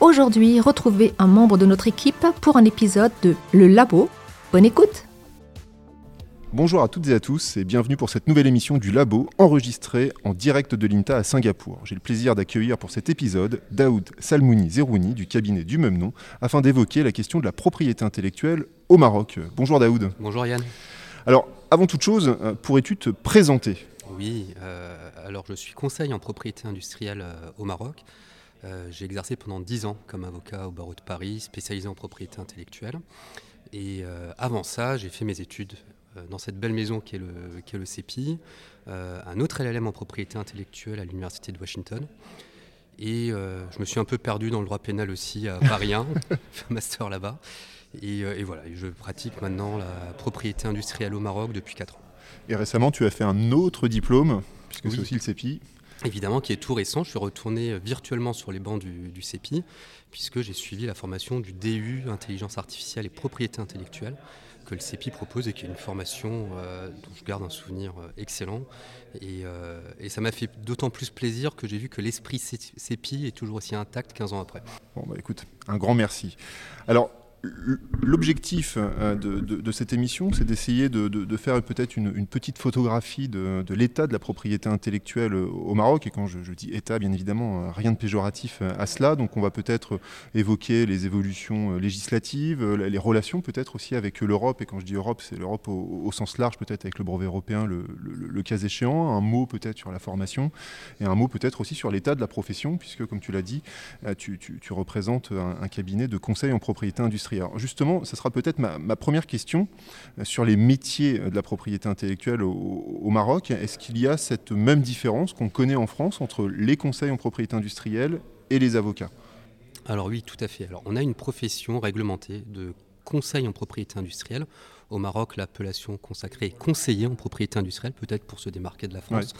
Aujourd'hui, retrouvez un membre de notre équipe pour un épisode de Le Labo. Bonne écoute Bonjour à toutes et à tous et bienvenue pour cette nouvelle émission du Labo enregistrée en direct de l'INTA à Singapour. J'ai le plaisir d'accueillir pour cet épisode Daoud Salmouni Zerouni du cabinet du même nom afin d'évoquer la question de la propriété intellectuelle au Maroc. Bonjour Daoud. Bonjour Yann. Alors, avant toute chose, euh, pourrais-tu te présenter? Oui, euh, alors je suis conseil en propriété industrielle euh, au Maroc. Euh, j'ai exercé pendant 10 ans comme avocat au barreau de Paris, spécialisé en propriété intellectuelle. Et euh, avant ça, j'ai fait mes études euh, dans cette belle maison qui est le, qui est le CEPI, un autre LLM en propriété intellectuelle à l'Université de Washington. Et je me suis un peu perdu dans le droit pénal aussi à Paris 1, fait un master là-bas. Et, et voilà, je pratique maintenant la propriété industrielle au Maroc depuis 4 ans. Et récemment, tu as fait un autre diplôme, puisque Oui. c'est aussi le CEPI. Évidemment, qui est tout récent. Je suis retourné virtuellement sur les bancs du, du CEPI, puisque j'ai suivi la formation du DU Intelligence Artificielle et Propriété Intellectuelle que le CEPI propose et qui est une formation euh, dont je garde un souvenir euh, excellent. Et, euh, et ça m'a fait d'autant plus plaisir que j'ai vu que l'esprit CEPI est toujours aussi intact 15 ans après. Bon, bah écoute, un grand merci. Alors, l'objectif euh, de, cette émission, c'est d'essayer de, faire peut-être une, petite photographie de, l'état de la propriété intellectuelle au Maroc. Et quand je, dis état, bien évidemment, euh, rien de péjoratif euh, à cela. Donc, on va peut-être évoquer les évolutions législatives, les relations peut-être aussi avec l'Europe. Et quand je dis Europe, c'est l'Europe au, sens large, peut-être avec le brevet européen, le, cas échéant. Un mot peut-être sur la formation et un mot peut-être aussi sur l'état de la profession, puisque, comme tu l'as dit, tu, représentes un cabinet de conseil en propriété industrielle. Alors justement, ce sera peut-être ma, ma première question euh, sur les métiers euh, de la propriété intellectuelle au, au Maroc. Est-ce qu'il y a cette même différence qu'on connaît en France entre les conseils en propriété industrielle et les avocats? Alors oui, tout à fait. Alors on a une profession réglementée de conseil en propriété industrielle. Au Maroc, l'appellation consacrée est conseiller en propriété industrielle, peut-être pour se démarquer de la France,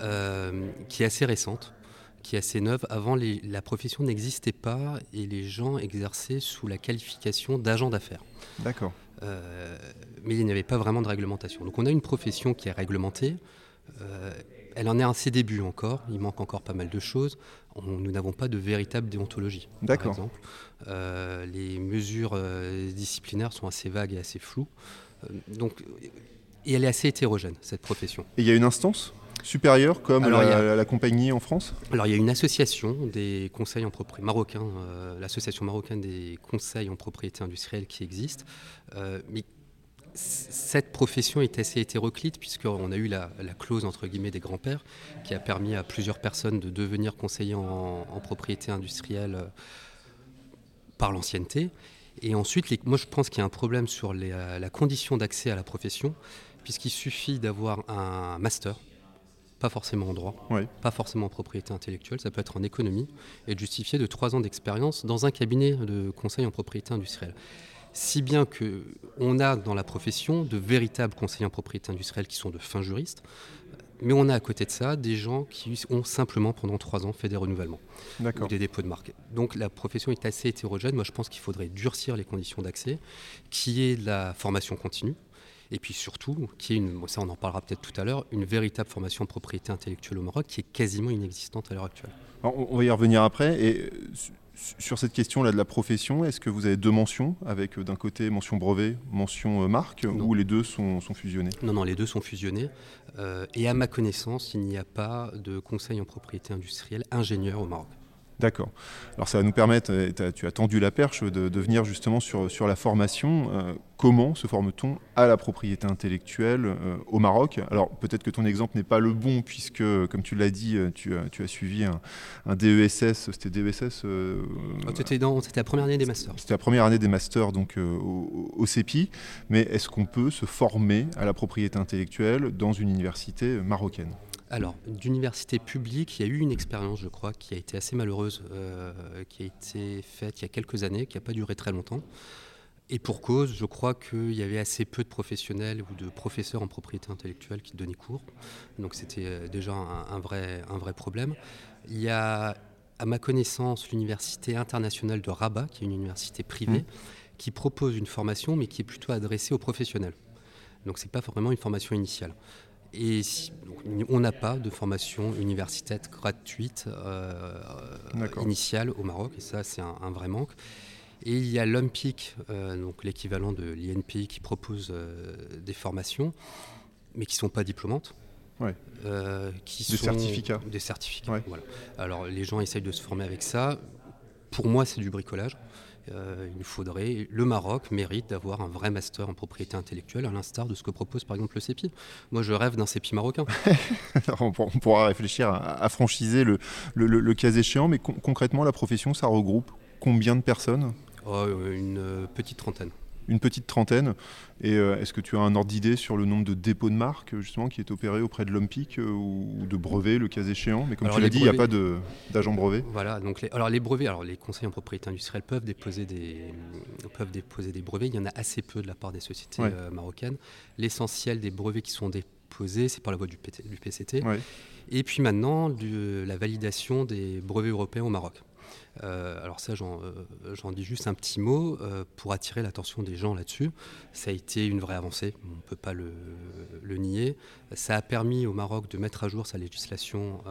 euh, qui est assez récente, qui est assez neuve. Avant, les- la profession n'existait pas et les gens exerçaient sous la qualification d'agent d'affaires. D'accord. Euh, mais il n'y avait pas vraiment de réglementation. Donc on a une profession qui est réglementée. Euh, elle en est à ses débuts encore. Il manque encore pas mal de choses. On- nous n'avons pas de véritable déontologie. Par exemple, Euh, les mesures disciplinaires sont assez vagues et assez floues. Donc, et elle est assez hétérogène cette profession. Et il y a une instance? Supérieure comme Alors, la, il y a- la- la compagnie en France Alors il y a une association des conseils en propriété marocains, euh, l'association marocaine des conseils en propriété industrielle qui existe, Euh, mais cette profession est assez hétéroclite puisqu'on a eu la, la clause entre guillemets des grands-pères qui a permis à plusieurs personnes de devenir conseillers en, en propriété industrielle euh, par l'ancienneté. Et ensuite, les- moi je pense qu'il y a un problème sur les, la condition d'accès à la profession puisqu'il suffit d'avoir un master, pas forcément en droit, pas forcément en propriété intellectuelle, ça peut être en économie, et de justifier de trois ans d'expérience dans un cabinet de conseil en propriété industrielle. Si bien que on a dans la profession de véritables conseillers en propriété industrielle qui sont de fins juristes, mais on a à côté de ça des gens qui ont simplement pendant trois ans fait des renouvellements ou des dépôts de marque. Donc la profession est assez hétérogène. Moi, je pense qu'il faudrait durcir les conditions d'accès, qui est la formation continue, et puis surtout, qui est une, ça on en parlera peut-être tout à l'heure, une véritable formation en propriété intellectuelle au Maroc qui est quasiment inexistante à l'heure actuelle. Alors, on va y revenir après. Et su- sur cette question-là de la profession, est-ce que vous avez deux mentions, avec euh, d'un côté mention brevet, mention euh, marque, Non. ou les deux sont, sont fusionnés Non, non, les deux sont fusionnés. Euh, et à ma connaissance, il n'y a pas de conseil en propriété industrielle ingénieur au Maroc. D'accord. Alors ça va nous permettre, et t'as- tu as tendu la perche, de, de venir justement sur, sur la formation. Euh, comment se forme-t-on à la propriété intellectuelle euh, au Maroc? Alors peut-être que ton exemple n'est pas le bon, puisque, comme tu l'as dit, euh, tu as, tu as suivi un, un DESS, c'était DESS euh, Oh, C'était la première année des masters. C'était la première année des masters donc, euh, au, au CEPI, mais est-ce qu'on peut se former à la propriété intellectuelle dans une université marocaine? Alors, d'université publique, il y a eu une expérience, je crois, qui a été assez malheureuse, euh, qui a été faite il y a quelques années, qui n'a pas duré très longtemps. Et pour cause, je crois qu'il y avait assez peu de professionnels ou de professeurs en propriété intellectuelle qui donnaient cours. Donc c'était euh, déjà un, vrai, un vrai problème. Il y a, à ma connaissance, l'Université internationale de Rabat, qui est une université privée, mmh. qui propose une formation, mais qui est plutôt adressée aux professionnels. Donc ce n'est pas vraiment une formation initiale. Et on n'a pas de formation universitaire gratuite euh, initiale au Maroc, et ça c'est un, vrai manque. Et il y a l'UMPIC, euh, donc l'équivalent de l'INPI, qui propose euh, des formations, mais qui ne sont pas diplômantes. qui des certificats. Des certificats. Voilà. Alors les gens essayent de se former avec ça. Pour moi, c'est du bricolage. Euh, il faudrait, le Maroc mérite d'avoir un vrai master en propriété intellectuelle, à l'instar de ce que propose par exemple le CEPI. Moi, je rêve d'un CEPI marocain. on, pourra réfléchir à, franchiser le, le, cas échéant, mais concrètement, la profession, ça regroupe combien de personnes? Oh, Une petite trentaine une petite trentaine. Et euh, est-ce que tu as un ordre d'idée sur le nombre de dépôts de marques justement qui est opéré auprès de l'OMPIC euh, ou de brevets, le cas échéant? Mais comme tu l'as dit, il n'y a pas d'agent brevet. Voilà, donc les, alors les brevets, alors les conseils en propriété industrielle peuvent déposer des, peuvent déposer des brevets. Il y en a assez peu de la part des sociétés euh, marocaines. L'essentiel des brevets qui sont déposés, c'est par la voie du, du PCT. Et puis maintenant, la validation des brevets européens au Maroc. Euh, alors ça, euh, j'en dis juste un petit mot euh, pour attirer l'attention des gens là-dessus. Ça a été une vraie avancée, on ne peut pas le, nier. Ça a permis au Maroc de mettre à jour sa législation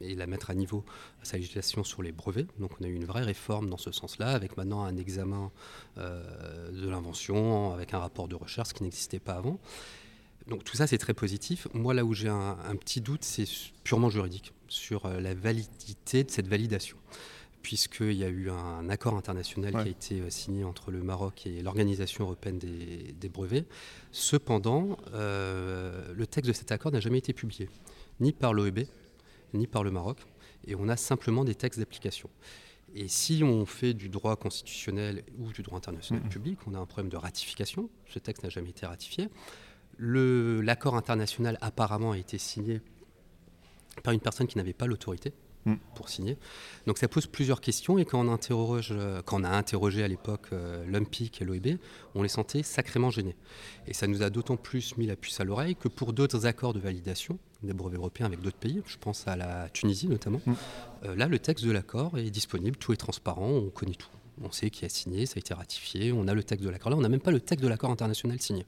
et la mettre à niveau, sa législation sur les brevets. Donc on a eu une vraie réforme dans ce sens-là, avec maintenant un examen de l'invention, avec un rapport de recherche, qui n'existait pas avant. Donc tout ça, c'est très positif. Moi, là où j'ai un, petit doute, c'est purement juridique sur euh, la validité de cette validation puisqu'il y a eu un accord international qui a été euh, signé entre le Maroc et l'Organisation européenne des, brevets. Cependant, euh, le texte de cet accord n'a jamais été publié, ni par l'OEB, ni par le Maroc, et on a simplement des textes d'application. Et si on fait du droit constitutionnel ou du droit international public, on a un problème de ratification. Ce texte n'a jamais été ratifié. L'accord international apparemment a été signé par une personne qui n'avait pas l'autorité mm. pour signer. Donc ça pose plusieurs questions et quand on, interroge, quand on a interrogé à l'époque euh, l'UMPIC et l'OEB, on les sentait sacrément gênés. Et ça nous a d'autant plus mis la puce à l'oreille que pour d'autres accords de validation des brevets européens avec d'autres pays, je pense à la Tunisie notamment, mm. euh, là le texte de l'accord est disponible, tout est transparent, on connaît tout. On sait qui a signé, ça a été ratifié, on a le texte de l'accord. Là, on n'a même pas le texte de l'accord international signé.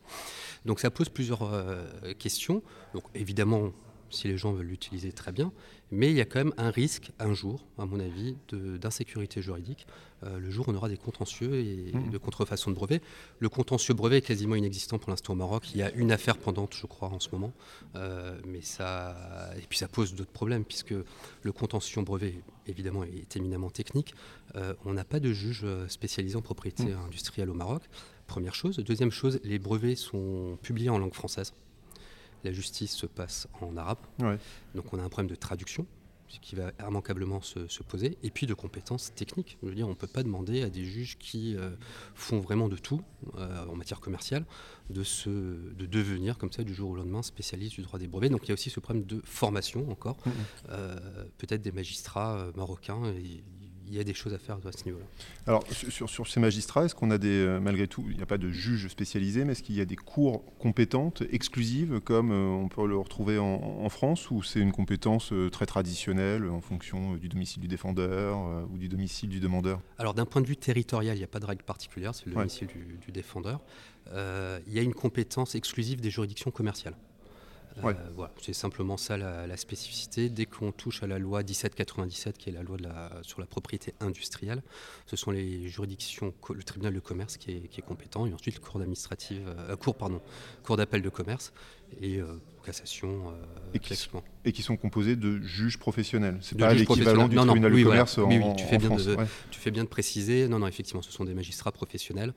Donc ça pose plusieurs euh, questions. Donc évidemment, si les gens veulent l'utiliser très bien, mais il y a quand même un risque un jour, à mon avis, d'insécurité juridique, euh, le jour où on aura des contentieux et mmh. de contrefaçon de brevet. Le contentieux brevet est quasiment inexistant pour l'instant au Maroc. Il y a une affaire pendante, je crois, en ce moment, euh, mais ça et puis ça pose d'autres problèmes puisque le contentieux brevet, évidemment, est éminemment technique. Euh, on n'a pas de juge spécialisé en propriété mmh. industrielle au Maroc. Première chose. Deuxième chose, les brevets sont publiés en langue française la justice se passe en arabe. Donc on a un problème de traduction qui va immanquablement se, poser, et puis de compétences techniques. Je veux dire, on ne peut pas demander à des juges qui euh, font vraiment de tout euh, en matière commerciale de, se, de devenir comme ça du jour au lendemain spécialiste du droit des brevets. Donc il y a aussi ce problème de formation encore. Mmh. Euh, peut-être des magistrats marocains, et il y a des choses à faire à ce niveau-là. Alors, sur, sur, ces magistrats, est-ce qu'on a des, euh, malgré tout, il n'y a pas de juges spécialisés, mais est-ce qu'il y a des cours compétentes, exclusives, comme euh, on peut le retrouver en, France, ou c'est une compétence euh, très traditionnelle en fonction du domicile du défendeur ou du domicile du demandeur? Alors, d'un point de vue territorial, il n'y a pas de règle particulière, c'est le domicile du, du, défendeur. il y a une compétence exclusive des juridictions commerciales. Euh, voilà, c'est simplement ça la, spécificité. Dès qu'on touche à la loi 1797, qui est la loi de la, sur la propriété industrielle, ce sont les juridictions, le tribunal de commerce qui est, compétent, et ensuite le cour d'administrative, euh, cour pardon, cour d'appel de commerce et euh, cassation. et, qui, et, qui, sont composés de juges professionnels. C'est pas l'équivalent du tribunal de commerce en, oui, tu fais bien France. De, Tu fais bien de préciser. Non, non, effectivement, ce sont des magistrats professionnels.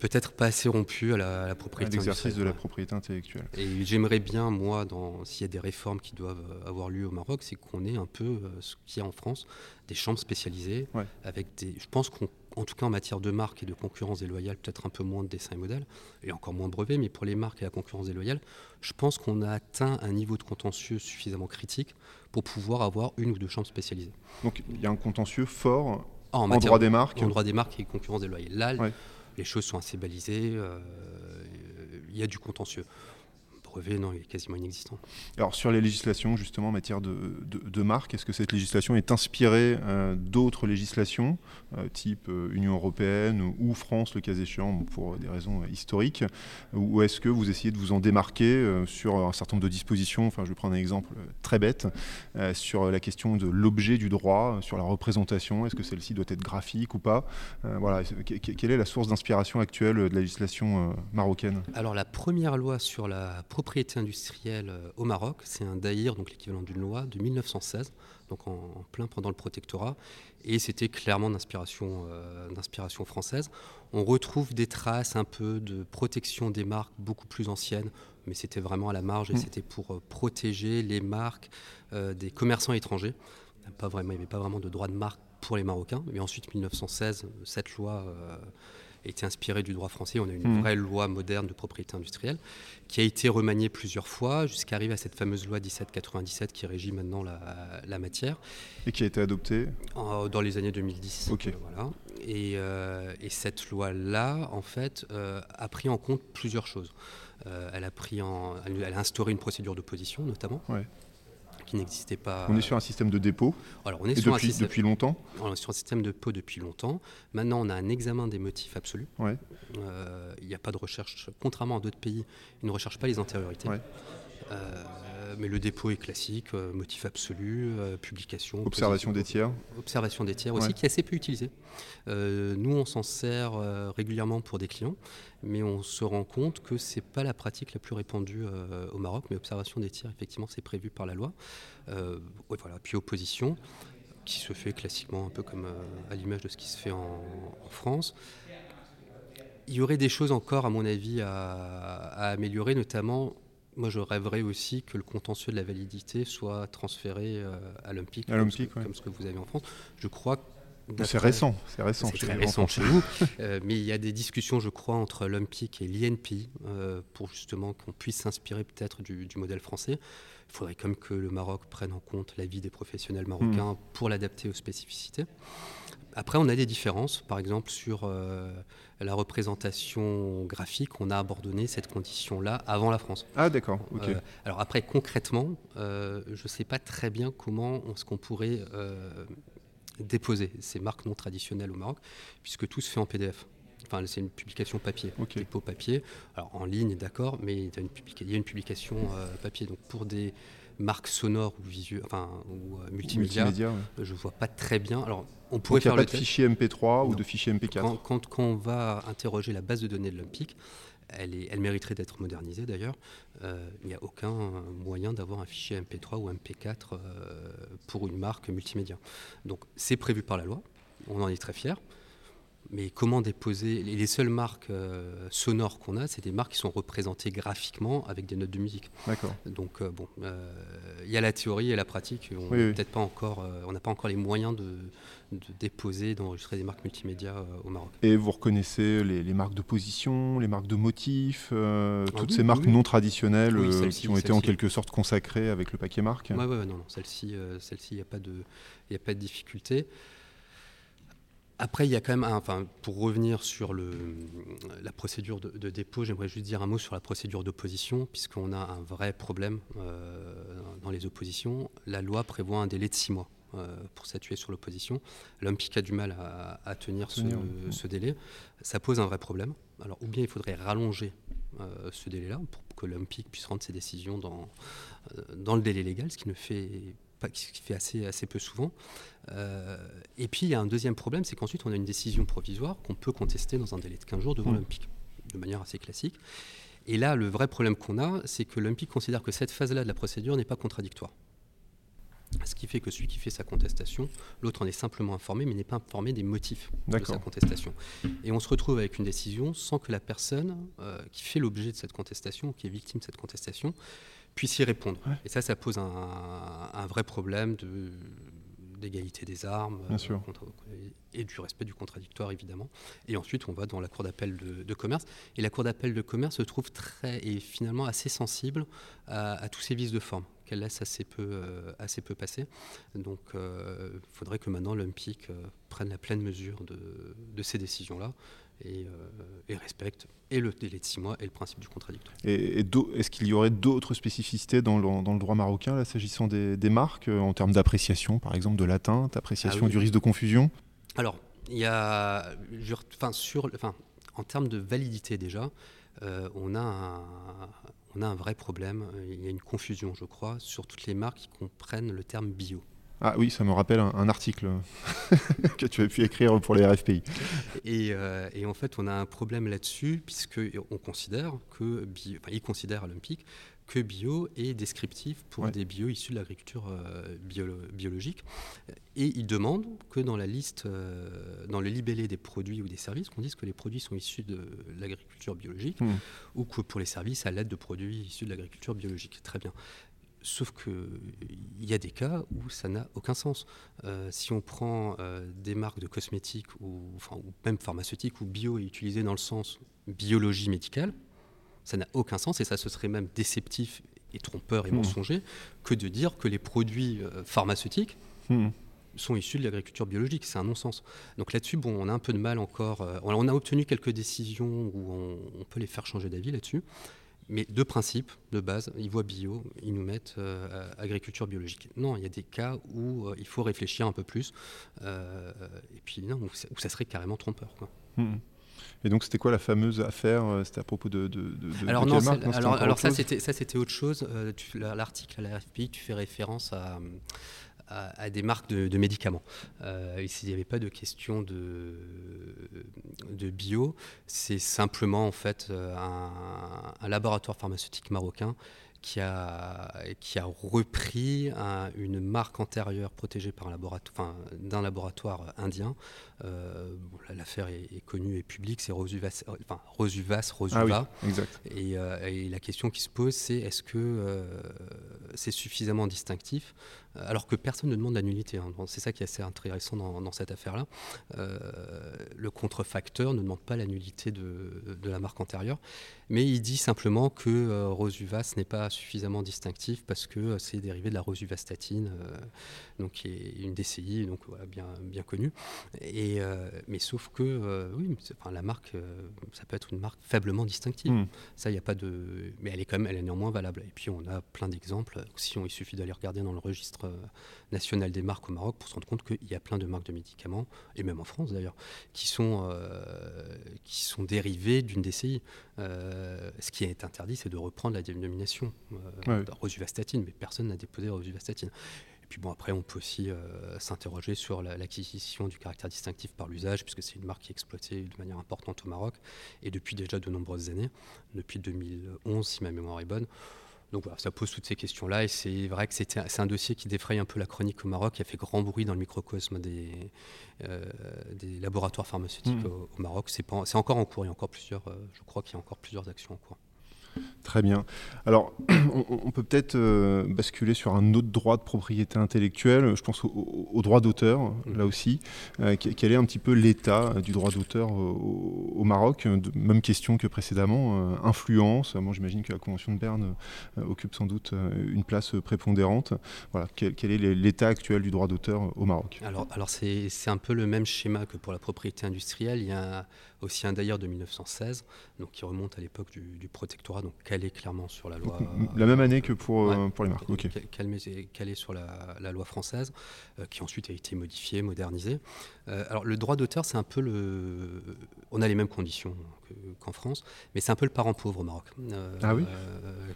Peut-être pas assez rompu à la, à la propriété L'exercice de la propriété intellectuelle. Et j'aimerais bien, moi, s'il y a des réformes qui doivent euh, avoir lieu au Maroc, c'est qu'on ait un peu euh, ce qu'il y a en France, des chambres spécialisées, Ouais. avec des. Je pense qu'en tout cas en matière de marque et de concurrence déloyale, peut-être un peu moins de dessin et modèle, et encore moins de brevets, mais pour les marques et la concurrence déloyale, je pense qu'on a atteint un niveau de contentieux suffisamment critique pour pouvoir avoir une ou deux chambres spécialisées. Donc il y a un contentieux fort Ah, en, matière droit des marques. en droit des marques et concurrence déloyale. Là, Ouais. Les choses sont assez balisées, euh, il y a du contentieux. Brevet, non, il est quasiment inexistant. Alors sur les législations justement en matière de, de, de marque, est-ce que cette législation est inspirée euh, d'autres législations, euh, type euh, Union européenne ou, France le cas échéant pour des raisons historiques, ou est-ce que vous essayez de vous en démarquer sur un certain nombre de dispositions Enfin je vais prendre un exemple très bête sur la question de l'objet du droit, sur la représentation, est-ce que celle-ci doit être graphique ou pas Voilà, quelle est la source d'inspiration actuelle de la législation marocaine? Alors la première loi sur la propriété industrielle euh, au Maroc, c'est un DAIR, donc l'équivalent d'une loi de 1916, donc en, en plein pendant le protectorat, et c'était clairement d'inspiration euh, française. On retrouve des traces un peu de protection des marques beaucoup plus anciennes, mais c'était vraiment à la marge et Mm. c'était pour euh, protéger les marques euh, des commerçants étrangers. Il n'y avait pas vraiment- il n'y avait pas vraiment de droit de marque pour les Marocains, mais ensuite 1916, cette loi euh, était inspirée du droit français. On a une Mhm. vraie loi moderne de propriété industrielle qui a été remaniée plusieurs fois jusqu'à arriver à cette fameuse loi 1797 qui régit maintenant la, la matière et qui a été adoptée en- dans les années 2010. Ok. Euh, voilà. et, euh, et cette loi-là, en fait, euh, a pris en compte plusieurs choses. Euh, elle, a pris en, elle, elle a instauré une procédure d'opposition, notamment, Ouais. Qui n'existait pas. On est sur un système de dépôt Alors, on est et sur un depuis, système- depuis longtemps on est sur un système de pot depuis longtemps. Maintenant, on a un examen des motifs absolus. Ouais. Euh, Il n'y a pas de recherche, contrairement à d'autres pays, ils ne recherchent pas les antériorités. Ouais. Euh, mais le dépôt est classique, euh, motif absolu, euh, publication. Observation des tiers. Observation des tiers aussi, Ouais. qui est assez peu utilisé. Nous, on s'en sert régulièrement pour des clients, mais on se rend compte que c'est pas la pratique la plus répandue au Maroc. Mais observation des tiers, effectivement, c'est prévu par la loi. Voilà. Puis opposition, qui se fait classiquement un peu comme à l'image de ce qui se fait en, en France. Il y aurait des choses encore, à mon avis, à, à améliorer, notamment. Moi, je rêverais aussi que le contentieux de la validité soit transféré euh, à À comme, ce que- ouais. comme ce que vous avez en France. Je crois C'est récent, c'est récent. c'est récent chez vous, Euh, mais il y a des discussions, je crois, entre l'OMPIC et l'INPI euh, pour justement qu'on puisse s'inspirer peut-être du, du modèle français. Il faudrait quand même que le Maroc prenne en compte l'avis des professionnels marocains pour l'adapter aux spécificités. Après, on a des différences. Par exemple, sur euh, la représentation graphique, on a abandonné cette condition-là avant la France. Ah d'accord. Euh, alors après, concrètement, euh, je ne sais pas très bien comment on- ce qu'on pourrait déposer ces marques non traditionnelles au Maroc, puisque tout se fait en PDF. Enfin, c'est une publication papier, Ok. dépôt papier. Alors en ligne, d'accord, mais il y a une, publication papier. Donc pour des marques sonores ou enfin ou euh, multimédia, Multimédia, ouais. je vois pas très bien. Alors on Donc pourrait il n'y a faire pas de fichier MP3 ou de fichier MP4 Quand, quand- quand on va interroger la base de données de l'Olympique, elle, est- elle mériterait d'être modernisée d'ailleurs. Euh, il n'y a aucun moyen d'avoir un fichier MP3 ou MP4 euh, pour une marque multimédia. Donc c'est prévu par la loi, on en est très fiers. Mais comment déposer Les les seules marques euh, sonores qu'on a, c'est des marques qui sont représentées graphiquement avec des notes de musique. D'accord. Donc euh, bon, euh, il y a la théorie et la pratique. On Oui, n'a oui. peut-être pas encore, on n'a pas encore les moyens de, de déposer, d'enregistrer des marques multimédia au Maroc. Et vous reconnaissez les, les marques de position, les marques de motifs, Ah toutes oui, ces oui, marques oui. non traditionnelles Oui, qui ont été en quelque sorte consacrées avec le paquet marque Ouais, ouais, ouais, non, non, celle-ci, celle-ci, il n'y a pas de, il a pas de difficulté. Après, il y a quand même, un- enfin, pour revenir sur le, la procédure de, de dépôt, j'aimerais juste dire un mot sur la procédure d'opposition, puisqu'on a un vrai problème euh, dans les oppositions. La loi prévoit un délai de six mois euh, pour statuer sur l'opposition. L'OMPIC a du mal à, à tenir, ce, délai. Ça pose un vrai problème. Alors, ou bien il faudrait rallonger euh, ce délai-là pour que l'OMPIC puisse rendre ses décisions dans, dans le délai légal, ce qui ne fait pas, ce qui fait assez, assez peu souvent. Euh, et puis il y a un deuxième problème, c'est qu'ensuite on a une décision provisoire qu'on peut contester dans un délai de 15 jours devant Mm. l'OMPIC, de manière assez classique. Et là, le vrai problème qu'on a, c'est que l'OMPIC considère que cette phase-là de la procédure n'est pas contradictoire. Ce qui fait que celui qui fait sa contestation, l'autre en est simplement informé, mais n'est pas informé des motifs de sa contestation. Et on se retrouve avec une décision sans que la personne euh, qui fait l'objet de cette contestation, qui est victime de cette contestation, puisse y répondre. Ouais. Et ça, ça pose un, un vrai problème de d'égalité des armes Bien euh, sûr. et du respect du contradictoire évidemment et ensuite on va dans la cour d'appel de, de commerce et la cour d'appel de commerce se trouve très et finalement assez sensible à, à tous ces vices de forme qu'elle laisse assez peu, euh, assez peu passer. Donc il faudrait que maintenant l'Olympique euh, prenne la pleine mesure de, de ces décisions-là et, euh, et respecte et le délai de six mois et le principe du contradictoire. Et, et d'au- est-ce qu'il y aurait d'autres spécificités dans le, dans le droit marocain, là, s'agissant des, des marques, euh, en termes d'appréciation, par exemple, de l'atteinte, appréciation Ah oui. du risque de confusion? Alors, il y a, enfin, sur, enfin, en termes de validité déjà, euh, on, a un, on a un vrai problème. Il y a une confusion, je crois, sur toutes les marques qui comprennent le terme bio. Ah oui, ça me rappelle un, un article que tu as pu écrire pour les RFPI. Et, euh, et en fait, on a un problème là-dessus, puisque on considère que, bio, enfin, ils considèrent à l'Olympique que bio est descriptif pour Ouais. des bio issus de l'agriculture euh, biolo- biologique. Et ils demandent que dans la liste, euh, dans le libellé des produits ou des services, qu'on dise que les produits sont issus de l'agriculture biologique Hmm. ou que pour les services, à l'aide de produits issus de l'agriculture biologique. Très bien. Sauf qu'il y a des cas où ça n'a aucun sens. Euh, si on prend euh, des marques de cosmétiques ou, enfin, ou même pharmaceutiques où bio est utilisé dans le sens biologie médicale, ça n'a aucun sens et ça ce serait même déceptif et trompeur et Hmm. mensonger que de dire que les produits euh, pharmaceutiques Hmm. sont issus de l'agriculture biologique. C'est un non-sens. Donc là-dessus, bon, on a un peu de mal encore. on on a obtenu quelques décisions où on, on peut les faire changer d'avis là-dessus. Mais de principe, de base, ils voient bio, ils nous mettent euh, agriculture biologique. Non, il y a des cas où euh, il faut réfléchir un peu plus. euh, et puis non, où, ça- où ça serait carrément trompeur. quoi. Hmm. Et donc, c'était quoi la fameuse affaire C'était à propos de, de, de- de- Alors de non, ça- c'était alors, encore alors autre ça chose c'était autre L'article à la RFPI, tu fais référence à, à, à des marques de, de médicaments. Euh, ici, il n'y avait pas de question de, de bio. C'est simplement en fait euh, un, un laboratoire pharmaceutique marocain qui a, qui a repris un- une marque antérieure protégée par un laboratoire, enfin, d'un laboratoire indien. Euh, bon, L'affaire est, est connue et publique, c'est Rosuvas, enfin, Rosuvas, Rosuva. Ah oui, exact. Et, euh, et la question qui se pose, c'est est-ce que c'est suffisamment distinctif alors que personne ne demande la nullité. hein. Bon, C'est ça qui est assez intéressant dans, dans cette affaire-là. Euh, le contrefacteur ne demande pas la nullité de, de la marque antérieure, mais il dit simplement que euh, Rosuvas n'est pas suffisamment distinctif parce que euh, c'est dérivé de la rosuvastatine, donc qui est une DCI, donc voilà, bien, bien connue. Et, mais sauf que oui, enfin, la marque, ça peut être une marque faiblement distinctive. Hmm. Ça, il n'y a pas de. Mais elle est quand même, elle est néanmoins valable. Et puis, on a plein d'exemples. Si on, il suffit d'aller regarder dans le registre euh, national des marques au Maroc pour se rendre compte qu'il y a plein de marques de médicaments, et même en France d'ailleurs, qui sont, euh, qui sont dérivées d'une DCI. Euh, ce qui est interdit, c'est de reprendre la dénomination Ouais. rosuvastatine, mais personne n'a déposé rosuvastatine. Et puis bon, après, on peut aussi euh, s'interroger sur la- l'acquisition du caractère distinctif par l'usage, puisque c'est une marque qui est exploitée de manière importante au Maroc, et depuis déjà de nombreuses années, depuis 2011, si ma mémoire est bonne. Donc voilà, ça pose toutes ces questions-là, et c'est vrai que c'est un dossier qui défraye un peu la chronique au Maroc, qui a fait grand bruit dans le microcosme des, euh, des laboratoires pharmaceutiques Mhm. au, au Maroc. C'est encore en cours, il y a encore plusieurs, euh, je crois qu'il y a encore plusieurs actions en cours. Très bien. Alors, on, peut peut-être euh, basculer sur un autre droit de propriété intellectuelle. Je pense au, droit d'auteur, là aussi. Euh, que- quel est un petit peu l'état euh, du droit d'auteur au, au Maroc Même question que précédemment. influence. Moi, j'imagine que la Convention de Berne occupe sans doute une place prépondérante. Voilà. Quel, quel est l'é- l'état actuel du droit d'auteur au Maroc? Alors, alors c'est c'est un peu le même schéma que pour la propriété industrielle. Il y a aussi un d'ailleurs de 1916, donc qui remonte à l'époque du, du protectorat, donc calé clairement sur la loi. La même année que pour, euh, Ouais. pour les marques. Ok. Calé sur la, la loi française, euh, qui ensuite a été modifiée, modernisée. Euh, alors le droit d'auteur, c'est un peu le... On a les mêmes conditions que- qu'en France, mais c'est un peu le parent pauvre au Maroc. Ah oui?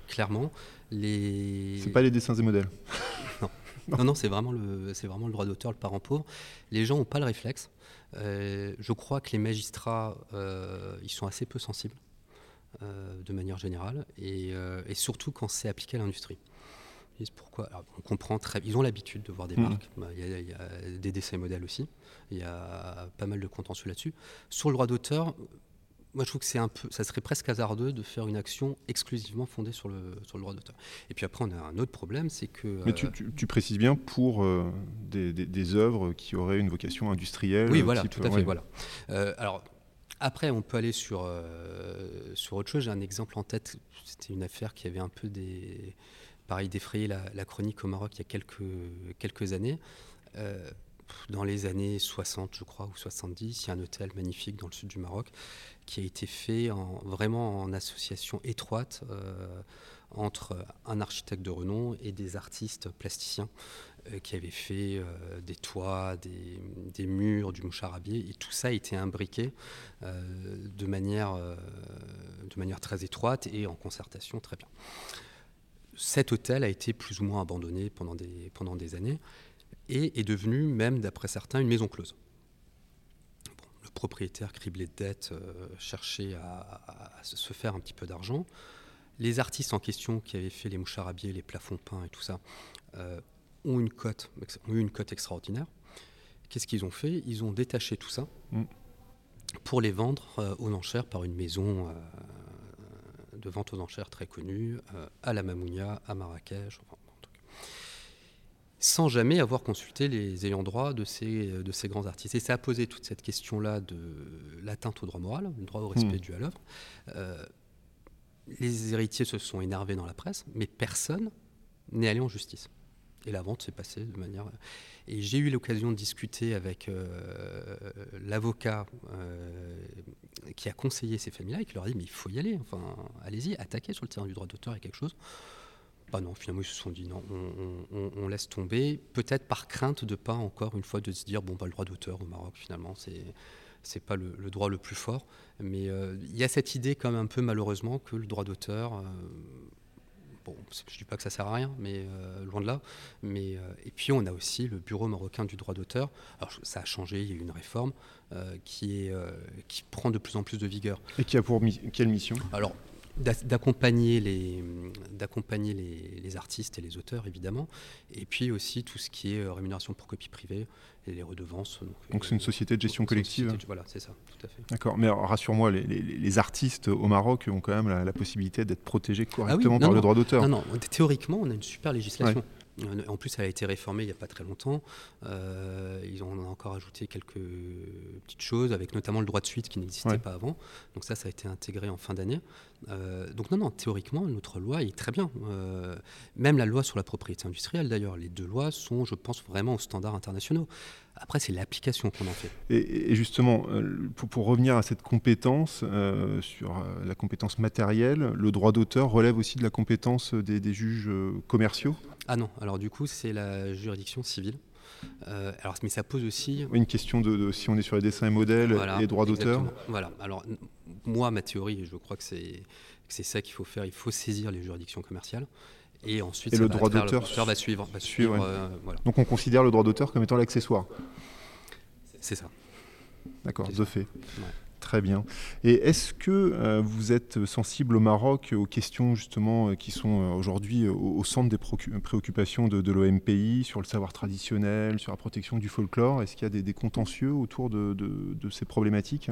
Clairement, les... C'est pas les dessins et modèles. Non, non, c'est vraiment, le, c'est vraiment le droit d'auteur, le parent pauvre. Les gens n'ont pas le réflexe. Euh, je crois que les magistrats, euh, ils sont assez peu sensibles, de manière générale, et, euh, et surtout quand c'est appliqué à l'industrie. Ils pourquoi? Alors, On comprend très Ils ont l'habitude de voir des Mhm. marques. Bah, Il y, a- il y a des dessins modèles aussi. Il y a pas mal de contentieux là-dessus. Sur le droit d'auteur, moi je trouve que c'est un peu, ça serait presque hasardeux de faire une action exclusivement fondée sur le, sur le droit d'auteur. Et puis après, on a un autre problème, c'est que. Mais euh, tu, tu- tu précises bien pour euh, des, des- des œuvres qui auraient une vocation industrielle. Oui, euh, voilà, type- tout à fait. ouais. Voilà. Euh, alors, après, on peut aller sur, euh, sur autre chose. J'ai un exemple en tête. C'était une affaire qui avait un peu des, pareil, défrayé la, chronique au Maroc il y a quelques, quelques années. Euh, dans les années 60, je crois, ou 70, il y a un hôtel magnifique dans le sud du Maroc qui a été fait en, vraiment en association étroite euh, entre un architecte de renom et des artistes plasticiens qui avaient fait euh, des toits, des, murs, du moucharabier, et tout ça a été imbriqué euh, de, manière, euh, de manière très étroite et en concertation très bien. Cet hôtel a été plus ou moins abandonné pendant des, pendant des années et est devenu, même d'après certains, une maison close. Le propriétaire criblé de dettes euh, cherchait à, se faire un petit peu d'argent. Les artistes en question qui avaient fait les moucharabiers, les plafonds peints et tout ça, euh, ont, une cote, ont eu une cote extraordinaire. Qu'est-ce qu'ils ont fait? Ils ont détaché tout ça Mm. pour les vendre euh, aux enchères par une maison euh, de vente aux enchères très connue, euh, à la Mamounia, à Marrakech. enfin. Sans jamais avoir consulté les ayants droit de ces, de ces grands artistes. Et ça a posé toute cette question-là de l'atteinte au droit moral, le droit au respect Mm. dû à l'œuvre. Euh, les héritiers se sont énervés dans la presse, mais personne n'est allé en justice. Et la vente s'est passée de manière. Et j'ai eu l'occasion de discuter avec euh, l'avocat euh, qui a conseillé ces familles-là et qui leur a dit Mais il faut y aller, enfin, allez-y, attaquez sur le terrain du droit d'auteur et quelque chose. Bah non, finalement, ils se sont dit non, on, laisse tomber, peut-être par crainte de pas encore une fois de se dire bon, bah, le droit d'auteur au Maroc, finalement, c'est c'est pas le, droit le plus fort. Mais euh, il y a cette idée, comme un peu malheureusement, que le droit d'auteur, bon, je dis pas que ça sert à rien, mais euh, loin de là. Mais, euh, et puis on a aussi le Bureau marocain du droit d'auteur. Alors ça a changé, il y a eu une réforme euh, qui, est, qui prend de plus en plus de vigueur. Et qui a pour mi- quelle mission? Alors, d'accompagner les, d'accompagner les, les artistes et les auteurs, évidemment, et puis aussi tout ce qui est euh, rémunération pour copie privée et les redevances. Donc c'est une société de gestion collective de- Voilà, c'est ça, tout à fait. D'accord, mais rassure-moi, les, les- les artistes au Maroc ont quand même la, la possibilité d'être protégés Ah correctement non, par non. le droit d'auteur. Non, non, théoriquement, on a une super législation. Euh, En plus, elle a été réformée il n'y a pas très longtemps. Euh, ils ont encore ajouté quelques petites choses, avec notamment le droit de suite qui n'existait Ouais. pas avant. Donc ça, ça a été intégré en fin d'année. Euh, donc non, non, théoriquement, notre loi est très bien. Euh, même la loi sur la propriété industrielle, d'ailleurs, les deux lois sont, je pense, vraiment aux standards internationaux. Après, c'est l'application qu'on en fait. Et, et justement, euh, pour, pour revenir à cette compétence, euh, sur euh, la compétence matérielle, le droit d'auteur relève aussi de la compétence des, des juges euh, commerciaux? Ah non, alors du coup, c'est la juridiction civile. Euh, alors, mais ça pose aussi Une question de, de si on est sur les dessins et modèles Voilà, et les droits d'auteur. Voilà. Alors, moi, ma théorie, je crois que c'est c'est ça qu'il faut faire. Il faut saisir les juridictions commerciales. Et ensuite, Et le droit d'auteur va suivre. Va suivre, ouais. euh, voilà. Donc on considère le droit d'auteur comme étant l'accessoire. C'est ça. D'accord, de fait. Ouais. Très bien. Et est-ce que euh, vous êtes sensible au Maroc aux questions justement euh, qui sont euh, aujourd'hui au, centre des préoccupations de, l'OMPI, sur le savoir traditionnel, sur la protection du folklore? Est-ce qu'il y a des, des contentieux autour de, ces problématiques?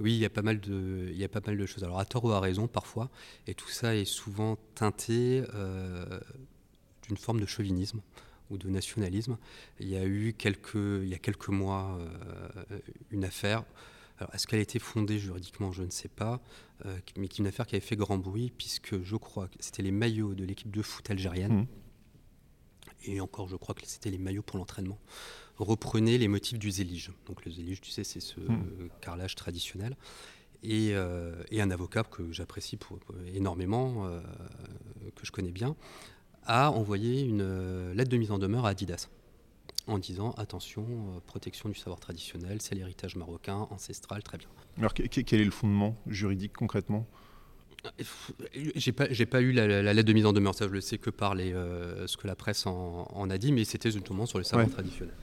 Oui, il y a pas mal de, choses. Alors à tort ou à raison parfois, et tout ça est souvent teinté d'une forme de chauvinisme ou de nationalisme. Il y a eu il y a quelques mois une affaire. Alors est-ce qu'elle a été fondée juridiquement Je ne sais pas, euh, mais qui est une affaire qui avait fait grand bruit puisque je crois que c'était les maillots de l'équipe de foot algérienne. Mhm. Et encore, je crois que c'était les maillots pour l'entraînement. Reprenaient les motifs du zélige. Donc le zélige, tu sais, c'est ce Mhm. carrelage traditionnel. Et, euh, et un avocat que j'apprécie énormément, euh, que je connais bien, a envoyé une lettre de mise en demeure à Adidas en disant attention, euh, protection du savoir traditionnel, c'est l'héritage marocain, ancestral, très bien. Alors que- que- quel est le fondement juridique concrètement? J'ai pas, j'ai pas eu la, la- la lettre de mise en demeure, ça je le sais que par les, euh, ce que la presse en, en a dit, mais c'était justement sur le savoir Ouais. traditionnel.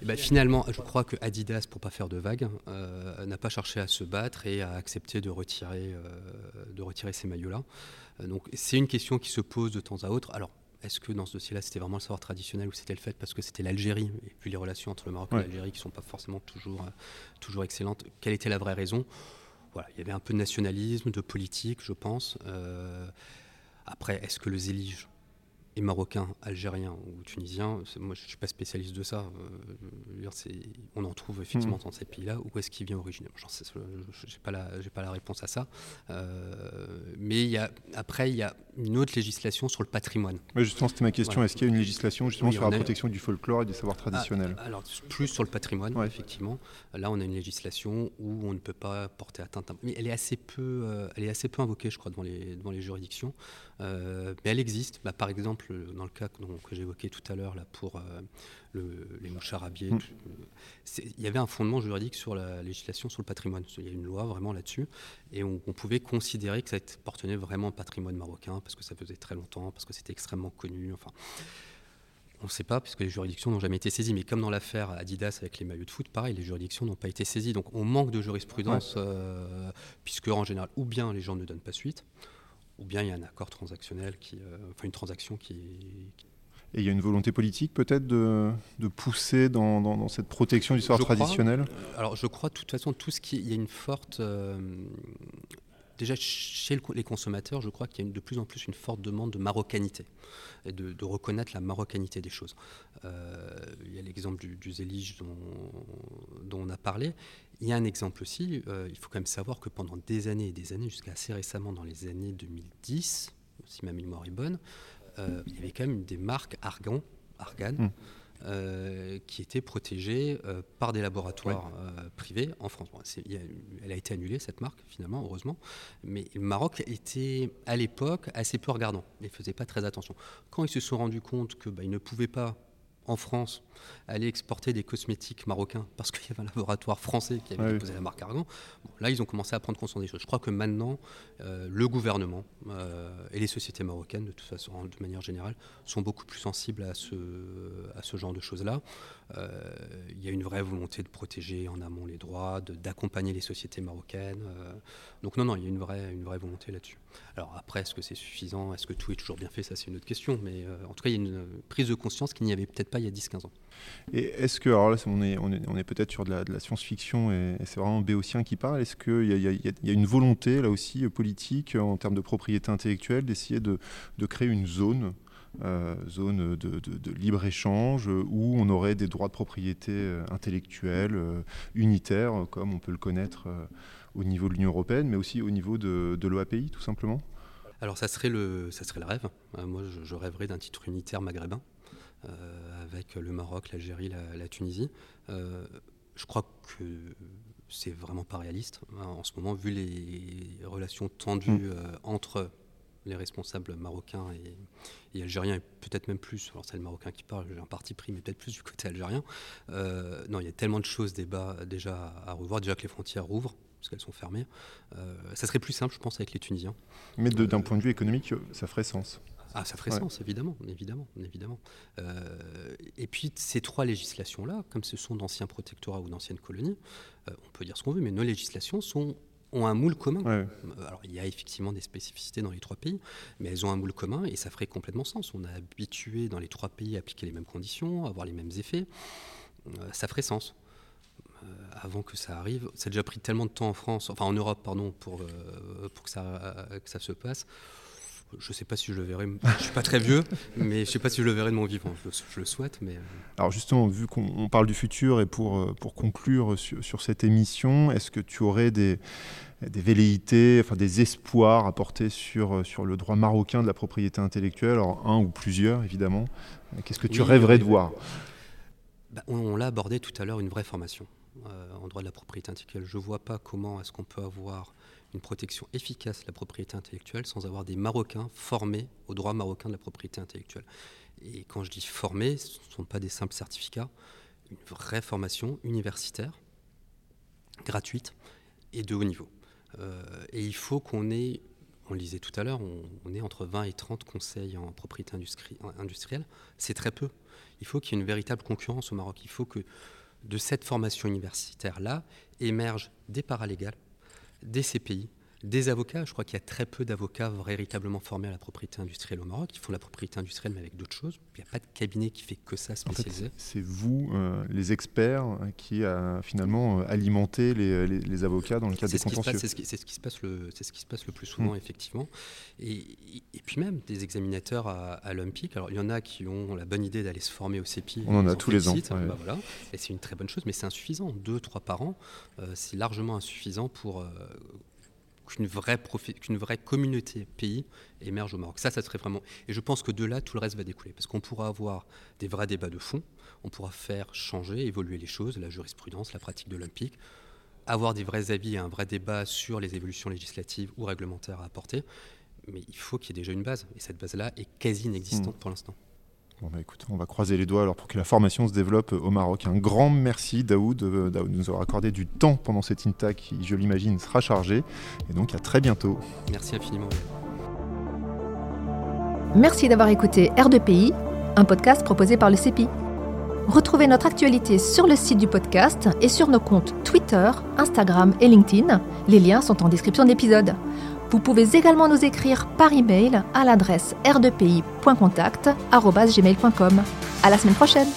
Et ben, finalement, je crois que Adidas, pour pas faire de vagues, euh, n'a pas cherché à se battre et a accepté de retirer, euh, de retirer ces maillots-là. Euh, donc c'est une question qui se pose de temps à autre. Alors, est-ce que dans ce dossier-là, c'était vraiment le savoir traditionnel ou c'était le fait parce que c'était l'Algérie et puis les relations entre le Maroc et l'Algérie qui ne sont pas forcément toujours, toujours excellentes. Quelle était la vraie raison? Voilà, il y avait un peu de nationalisme, de politique, je pense. après, est-ce que le zélige et marocains, algériens ou tunisiens, moi je ne suis pas spécialiste de ça. Euh, on en trouve effectivement mmh. dans ces pays-là. Où est-ce qu'il vient originalement Je n'ai pas, la, pas la réponse à ça. Euh, mais y a, après, il y a une autre législation sur le patrimoine. justement, c'était ma question. Est-ce qu'il y a une législation justement sur la protection du folklore et des savoirs traditionnels? Ah, Alors, plus sur le patrimoine, effectivement. Là, on a une législation où on ne peut pas porter atteinte. À... Mais elle est assez peu, euh, elle est assez peu invoquée, je crois, devant les, devant les juridictions. Mais elle existe. Bah, par exemple, dans le cas que j'évoquais tout à l'heure là pour euh, les mouches arabiées, mm. il y avait un fondement juridique sur la législation sur le patrimoine. Il y a une loi vraiment là-dessus, et on, pouvait considérer que ça appartenait vraiment au patrimoine marocain parce que ça faisait très longtemps, parce que c'était extrêmement connu. Enfin, on ne sait pas, puisque les juridictions n'ont jamais été saisies. Mais comme dans l'affaire Adidas avec les maillots de foot, pareil, les juridictions n'ont pas été saisies. Donc on manque de jurisprudence, euh, puisque en général, ou bien les gens ne donnent pas suite, ou bien il y a un accord transactionnel, qui, euh, enfin une transaction qui, Et il y a une volonté politique peut-être de, de, pousser dans, dans, cette protection du savoir traditionnel euh, Alors je crois de toute façon, tout ce qui, il y a une forte... Euh, déjà chez les consommateurs, je crois qu'il y a de plus en plus une forte demande de marocanité et de, reconnaître la marocanité des choses. il y a l'exemple du, du dont, on a parlé. Il y a un exemple aussi, euh, il faut quand même savoir que pendant des années et des années, jusqu'à assez récemment dans les années 2010, si ma mémoire est bonne, euh, il y avait quand même des marques argan, argan, hmm. Euh, qui étaient protégées par des laboratoires privés en France. elle a été annulée, cette marque, finalement, heureusement. Mais le Maroc était, à l'époque, assez peu regardant. Il ne faisait pas très attention. Quand ils se sont rendus compte qu'ils bah, ne pouvaient pas en France aller exporter des cosmétiques marocains parce qu'il y avait un laboratoire français qui avait déposé la marque Argan. là, ils ont commencé à prendre conscience des choses. Je crois que maintenant, euh, le gouvernement euh, et les sociétés marocaines, de toute façon, de manière générale, sont beaucoup plus sensibles à ce, à ce genre de choses-là. Euh, il y a une vraie volonté de protéger en amont les droits, d'accompagner les sociétés marocaines. donc non, non, il y a une vraie, une vraie volonté là-dessus. Alors après, est-ce que c'est suffisant? Est-ce que tout est toujours bien fait? Ça, c'est une autre question. Mais en tout cas, il y a une prise de conscience qu'il n'y avait peut-être pas il y a 10-15 ans. Et est-ce que, alors là, on est, on est, on est peut-être sur de la, science-fiction et, c'est vraiment Béotien qui parle. Est-ce qu'il y, y, y, a une volonté, là aussi, politique, en termes de propriété intellectuelle, d'essayer de, de, créer une zone euh, zone de, de, libre-échange où on aurait des droits de propriété euh, intellectuelle euh, unitaires, comme on peut le connaître au niveau de l'Union européenne, mais aussi au niveau de, de l'OAPI, tout simplement Alors, ça serait le, ça serait le rêve. moi, je, je rêverais d'un titre unitaire maghrébin. Euh, avec le Maroc, l'Algérie, la, Tunisie. Euh, je crois que c'est vraiment pas réaliste hein, en ce moment, vu les relations tendues mm. euh, entre les responsables marocains et, algériens, et peut-être même plus, alors c'est le marocain qui parle, j'ai un parti pris, mais peut-être plus du côté algérien. non, il y a tellement de choses débat, déjà à revoir, déjà que les frontières rouvrent, parce qu'elles sont fermées. ça serait plus simple, je pense, avec les Tunisiens. Mais d'un point de vue économique, ça ferait sens. Ah, ça ferait sens, évidemment, évidemment, évidemment. Euh, et puis ces trois législations-là, comme ce sont d'anciens protectorats ou d'anciennes colonies, euh, on peut dire ce qu'on veut, mais nos législations sont ont un moule commun. Euh, alors il y a effectivement des spécificités dans les trois pays, mais elles ont un moule commun et ça ferait complètement sens. On a habitué dans les trois pays à appliquer les mêmes conditions, à avoir les mêmes effets. ça ferait sens. avant que ça arrive, ça a déjà pris tellement de temps en France, enfin en Europe, pardon, pour, pour que, ça, que ça se passe je ne sais pas si je le verrai. Je suis pas très vieux, mais je ne sais pas si je le verrai de mon vivant. Je, le souhaite, mais. Euh. Alors justement, vu qu'on parle du futur et pour euh, pour conclure sur, cette émission, est-ce que tu aurais des des velléités, enfin des espoirs à porter sur euh, sur le droit marocain de la propriété intellectuelle, alors un ou plusieurs évidemment. Qu'est-ce que tu rêverais de voir? bah, On, l'a abordé tout à l'heure, une vraie formation en droit de la propriété intellectuelle. Je ne vois pas comment est-ce qu'on peut avoir une protection efficace de la propriété intellectuelle sans avoir des Marocains formés au droit marocain de la propriété intellectuelle. Et quand je dis formés, ce ne sont pas des simples certificats, une vraie formation universitaire, gratuite et de haut niveau. Euh, et il faut qu'on ait, on le disait tout à l'heure, on, est entre 20 et 30 conseils en propriété industrielle. C'est très peu. Il faut qu'il y ait une véritable concurrence au Maroc. Il faut que de cette formation universitaire-là émergent des paralégales des CPI, des avocats. Je crois qu'il y a très peu d'avocats véritablement formés à la propriété industrielle au Maroc. Ils font la propriété industrielle, mais avec d'autres choses. Il n'y a pas de cabinet qui fait que ça spécialisé. c'est vous, euh, les experts, qui a finalement euh, alimenté les, les, avocats dans le cadre des contentieux. C'est ce, qui se passe le, c'est ce qui se passe le plus souvent, mmh. effectivement. Et, et, puis même des examinateurs à, à l'OMPIC. Alors il y en a qui ont la bonne idée d'aller se former au CEPI. On en a tous les ans. Bah, voilà. Et c'est une très bonne chose, mais c'est insuffisant. Deux, trois par an, euh, c'est largement insuffisant pour qu'une vraie, qu'une vraie communauté pays émerge au Maroc. Ça, ça serait vraiment. Et je pense que de là, tout le reste va découler. Parce qu'on pourra avoir des vrais débats de fond, on pourra faire changer, évoluer les choses, la jurisprudence, la pratique de l'Olympique, avoir des vrais avis et un vrai débat sur les évolutions législatives ou réglementaires à apporter. Mais il faut qu'il y ait déjà une base. Et cette base-là est quasi inexistante mmh. pour l'instant. Bon bah écoute, on va croiser les doigts alors pour que la formation se développe au Maroc. Un grand merci Daoud, euh, Daoud nous avoir accordé du temps pendant cette INTA qui, je l'imagine, sera chargée. Et donc à très bientôt. Merci infiniment. Merci d'avoir écouté R2PI, un podcast proposé par le CEPI. Retrouvez notre actualité sur le site du podcast et sur nos comptes Twitter, Instagram et LinkedIn. Les liens sont en description de l'épisode. Vous pouvez également nous écrire par email à l'adresse r2pi.contact@gmail.com. À la semaine prochaine.